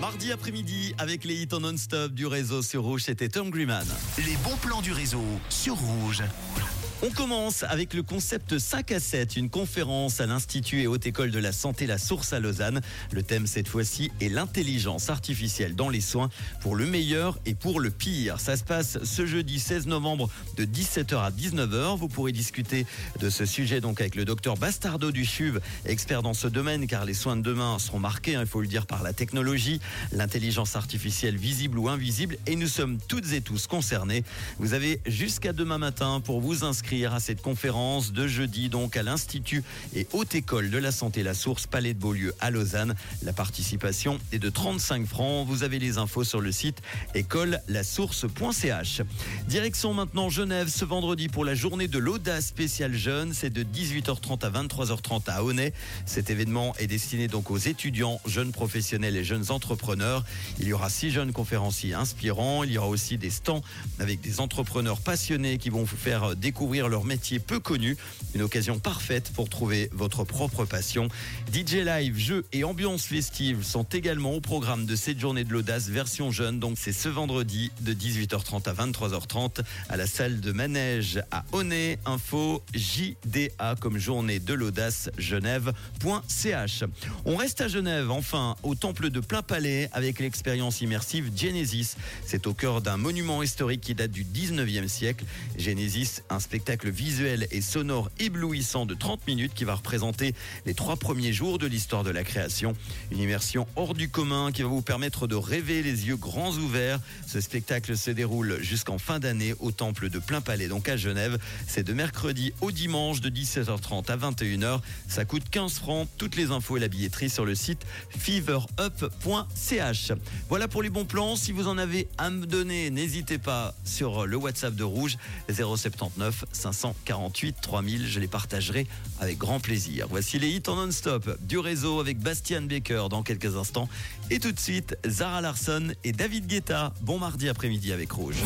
Mardi après-midi, avec les hits en non-stop du réseau sur Rouge, c'était Tom Griman. Les bons plans du réseau sur Rouge. On commence avec le concept 5 à 7, une conférence à l'Institut et Haute École de la Santé La Source à Lausanne. Le thème cette fois-ci est l'intelligence artificielle dans les soins pour le meilleur et pour le pire. Ça se passe ce jeudi 16 novembre de 17h à 19h. Vous pourrez discuter de ce sujet donc avec le docteur Bastardo du CHUV, expert dans ce domaine car les soins de demain seront marqués, hein, il faut le dire, par la technologie, l'intelligence artificielle visible ou invisible et nous sommes toutes et tous concernés. Vous avez jusqu'à demain matin pour vous inscrire à cette conférence de jeudi donc à l'Institut et Haute École de la Santé La Source, Palais de Beaulieu à Lausanne. La participation est de 35 francs. Vous avez les infos sur le site école-lasource.ch. Direction maintenant Genève ce vendredi pour la journée de l'audace spéciale jeune. C'est de 18h30 à 23h30 à Honnay. Cet événement est destiné donc aux étudiants, jeunes professionnels et jeunes entrepreneurs. Il y aura six jeunes conférenciers inspirants. Il y aura aussi des stands avec des entrepreneurs passionnés qui vont vous faire découvrir leur métier peu connu. Une occasion parfaite pour trouver votre propre passion. DJ live, jeux et ambiance festive sont également au programme de cette journée de l'audace version jeune. Donc c'est ce vendredi de 18h30 à 23h30 à la salle de manège à Honnay. Info JDA comme journée de l'audace genève.ch. On reste à Genève enfin au temple de plein palais avec l'expérience immersive Genesis. C'est au cœur d'un monument historique qui date du 19e siècle. Genesis, un spectacle visuel et sonore éblouissant de 30 minutes qui va représenter les trois premiers jours de l'histoire de la création. Une immersion hors du commun qui va vous permettre de rêver les yeux grands ouverts. Ce spectacle se déroule jusqu'en fin d'année au temple de Plein Palais, donc à Genève. C'est de mercredi au dimanche de 17h30 à 21h. Ça coûte 15 francs. Toutes les infos et la billetterie sur le site feverup.ch. Voilà pour les bons plans. Si vous en avez à me donner, n'hésitez pas sur le WhatsApp de Rouge 079 548 3000. Je les partagerai avec grand plaisir. Voici les hits en non-stop du réseau avec Bastian Baker dans quelques instants. Et tout de suite, Zara Larson et David Guetta. Bon mardi après-midi avec Rouge.